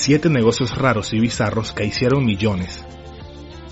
7 negocios raros y bizarros que hicieron millones.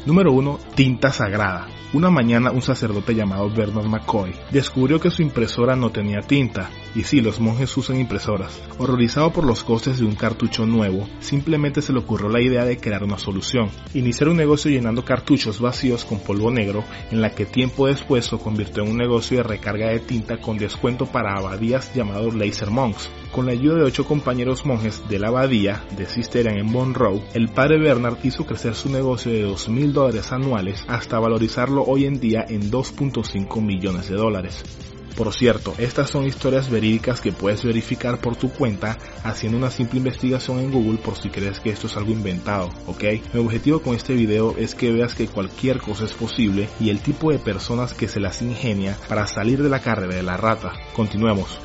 Número 1. Tinta sagrada. Una mañana un sacerdote llamado Bernard McCoy descubrió que su impresora no tenía tinta, y sí, los monjes usan impresoras. Horrorizado por los costes de un cartucho nuevo, simplemente se le ocurrió la idea de crear una solución, iniciar un negocio llenando cartuchos vacíos con polvo negro, en la que tiempo después se convirtió en un negocio de recarga de tinta con descuento para abadías llamado Laser Monks. Con la ayuda de ocho compañeros monjes de la abadía de Cistercian en Monroe, el padre Bernard hizo crecer su negocio de 2 mil dólares anuales hasta valorizarlo hoy en día en 2.5 millones de dólares. Por cierto, estas son historias verídicas que puedes verificar por tu cuenta haciendo una simple investigación en Google por si crees que esto es algo inventado, ¿ok? Mi objetivo con este video es que veas que cualquier cosa es posible y el tipo de personas que se las ingenia para salir de la carrera de la rata. Continuemos.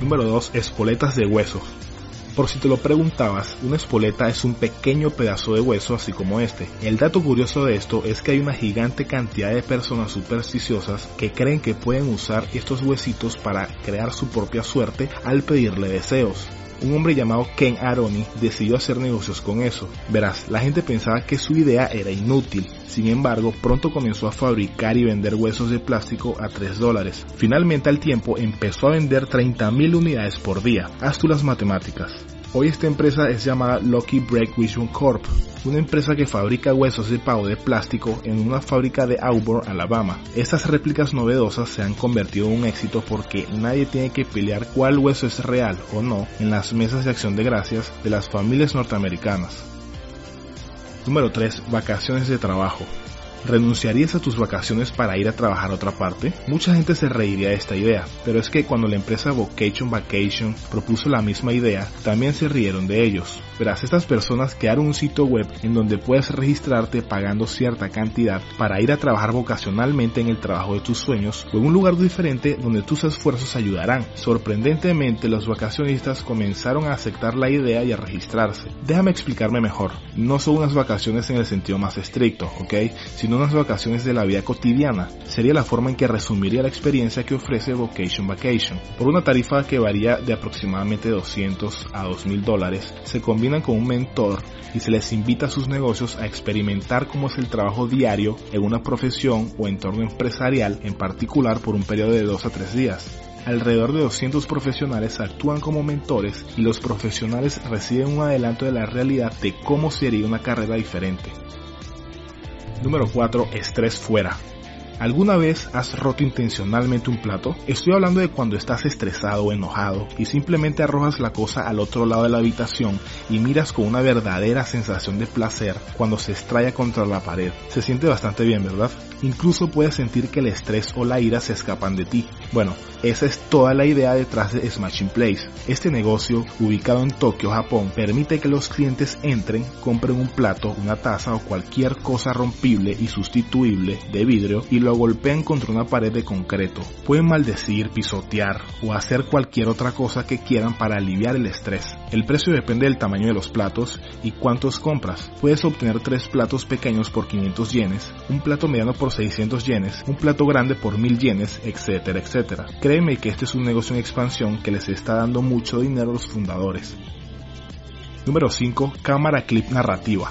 Número 2. Espoletas de hueso. Por si te lo preguntabas, una espoleta es un pequeño pedazo de hueso así como este. El dato curioso de esto es que hay una gigante cantidad de personas supersticiosas que creen que pueden usar estos huesitos para crear su propia suerte al pedirle deseos un hombre llamado Ken Aroni decidió hacer negocios con eso. Verás, la gente pensaba que su idea era inútil. Sin embargo, pronto comenzó a fabricar y vender huesos de plástico a 3 dólares. Finalmente al tiempo empezó a vender 30.000 unidades por día. Haz tú las matemáticas. Hoy esta empresa es llamada Lucky Break Vision Corp, una empresa que fabrica huesos de pavo de plástico en una fábrica de Auburn, Alabama. Estas réplicas novedosas se han convertido en un éxito porque nadie tiene que pelear cuál hueso es real o no en las mesas de acción de gracias de las familias norteamericanas. Número 3. Vacaciones de trabajo. ¿Renunciarías a tus vacaciones para ir a trabajar a otra parte? Mucha gente se reiría de esta idea, pero es que cuando la empresa Vocation Vacation propuso la misma idea, también se rieron de ellos. Verás, estas personas crearon un sitio web en donde puedes registrarte pagando cierta cantidad para ir a trabajar vocacionalmente en el trabajo de tus sueños o en un lugar diferente donde tus esfuerzos ayudarán. Sorprendentemente, los vacacionistas comenzaron a aceptar la idea y a registrarse. Déjame explicarme mejor. No son unas vacaciones en el sentido más estricto, ¿ok? Sino unas vacaciones de la vida cotidiana. Sería la forma en que resumiría la experiencia que ofrece Vocation Vacation. Por una tarifa que varía de aproximadamente 200 a 2000 dólares, se combinan con un mentor y se les invita a sus negocios a experimentar cómo es el trabajo diario en una profesión o entorno empresarial en particular por un periodo de 2 a 3 días. Alrededor de 200 profesionales actúan como mentores y los profesionales reciben un adelanto de la realidad de cómo sería una carrera diferente. Número 4. Estrés fuera. ¿Alguna vez has roto intencionalmente un plato? Estoy hablando de cuando estás estresado o enojado y simplemente arrojas la cosa al otro lado de la habitación y miras con una verdadera sensación de placer cuando se estrella contra la pared. Se siente bastante bien, ¿verdad? Incluso puedes sentir que el estrés o la ira se escapan de ti. Bueno, esa es toda la idea detrás de Smashing Place. Este negocio, ubicado en Tokio, Japón, permite que los clientes entren, compren un plato, una taza o cualquier cosa rompible y sustituible de vidrio y lo golpeen contra una pared de concreto. Pueden maldecir, pisotear o hacer cualquier otra cosa que quieran para aliviar el estrés. El precio depende del tamaño de los platos y cuántos compras. Puedes obtener tres platos pequeños por 500 yenes, un plato mediano por 600 yenes, un plato grande por 1000 yenes, etcétera, etcétera. Créeme que este es un negocio en expansión que les está dando mucho dinero a los fundadores. Número 5. Cámara clip narrativa.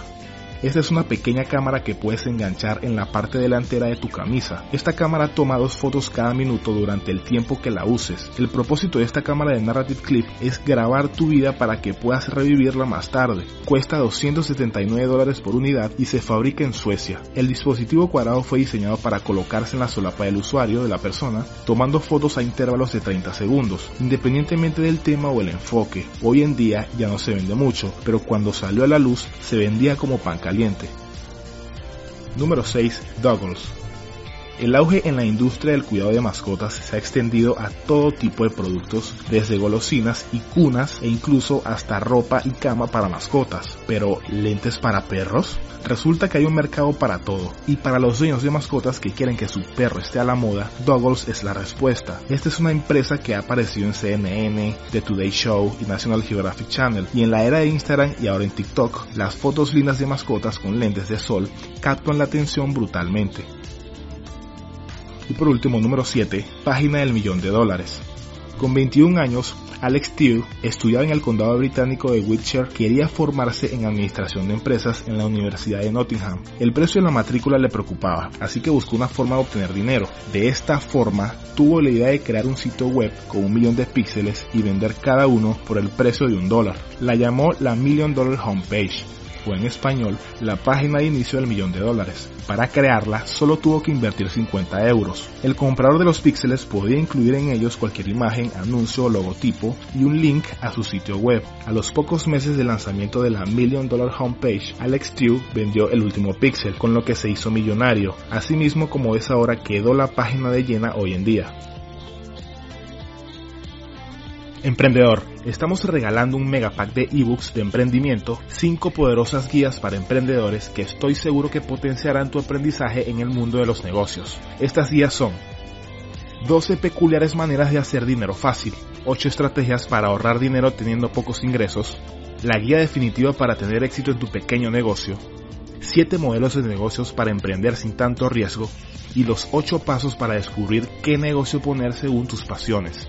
Esta es una pequeña cámara que puedes enganchar en la parte delantera de tu camisa. Esta cámara toma dos fotos cada minuto durante el tiempo que la uses. El propósito de esta cámara de Narrative Clip es grabar tu vida para que puedas revivirla más tarde. Cuesta 279 dólares por unidad y se fabrica en Suecia. El dispositivo cuadrado fue diseñado para colocarse en la solapa del usuario de la persona, tomando fotos a intervalos de 30 segundos, independientemente del tema o el enfoque. Hoy en día ya no se vende mucho, pero cuando salió a la luz se vendía como pan caliente. Número 6. Doggles. El auge en la industria del cuidado de mascotas se ha extendido a todo tipo de productos, desde golosinas y cunas e incluso hasta ropa y cama para mascotas. Pero, ¿lentes para perros? Resulta que hay un mercado para todo, y para los dueños de mascotas que quieren que su perro esté a la moda, Doggles es la respuesta. Esta es una empresa que ha aparecido en CNN, The Today Show y National Geographic Channel, y en la era de Instagram y ahora en TikTok, las fotos lindas de mascotas con lentes de sol captan la atención brutalmente. Y por último, número 7, página del millón de dólares. Con 21 años, Alex Tew estudiaba en el condado británico de Wiltshire, quería formarse en administración de empresas en la Universidad de Nottingham. El precio de la matrícula le preocupaba, así que buscó una forma de obtener dinero. De esta forma, tuvo la idea de crear un sitio web con un millón de píxeles y vender cada uno por el precio de un dólar. La llamó la Million Dollar Homepage en español la página de inicio del millón de dólares. Para crearla solo tuvo que invertir 50 euros. El comprador de los píxeles podía incluir en ellos cualquier imagen, anuncio o logotipo y un link a su sitio web. A los pocos meses del lanzamiento de la Million Dollar Homepage, Alex Tew vendió el último píxel, con lo que se hizo millonario, asimismo como es ahora quedó la página de llena hoy en día. Emprendedor, estamos regalando un megapack de ebooks de emprendimiento, 5 poderosas guías para emprendedores que estoy seguro que potenciarán tu aprendizaje en el mundo de los negocios. Estas guías son 12 peculiares maneras de hacer dinero fácil, 8 estrategias para ahorrar dinero teniendo pocos ingresos, la guía definitiva para tener éxito en tu pequeño negocio, 7 modelos de negocios para emprender sin tanto riesgo y los 8 pasos para descubrir qué negocio poner según tus pasiones.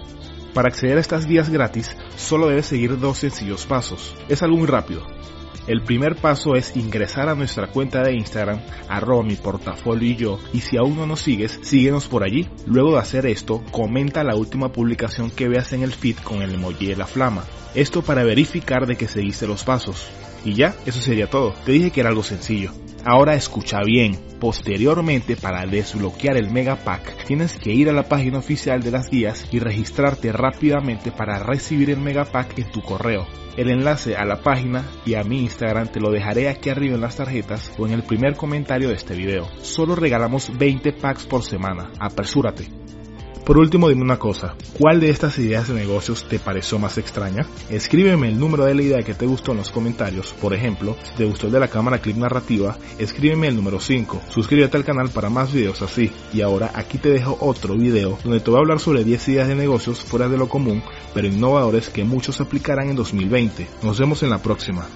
Para acceder a estas guías gratis, solo debes seguir dos sencillos pasos. Es algo muy rápido. El primer paso es ingresar a nuestra cuenta de Instagram, arroba mi portafolio y yo, y si aún no nos sigues, síguenos por allí. Luego de hacer esto, comenta la última publicación que veas en el feed con el emoji de la flama. Esto para verificar de que seguiste los pasos. Y ya, eso sería todo. Te dije que era algo sencillo. Ahora escucha bien. Posteriormente, para desbloquear el Megapack, tienes que ir a la página oficial de las guías y registrarte rápidamente para recibir el Megapack en tu correo. El enlace a la página y a mi Instagram te lo dejaré aquí arriba en las tarjetas o en el primer comentario de este video. Solo regalamos 20 packs por semana. Apresúrate. Por último, dime una cosa, ¿cuál de estas ideas de negocios te pareció más extraña? Escríbeme el número de la idea que te gustó en los comentarios, por ejemplo, si te gustó el de la cámara clip narrativa, escríbeme el número 5, suscríbete al canal para más videos así, y ahora aquí te dejo otro video donde te voy a hablar sobre 10 ideas de negocios fuera de lo común, pero innovadores que muchos aplicarán en 2020. Nos vemos en la próxima.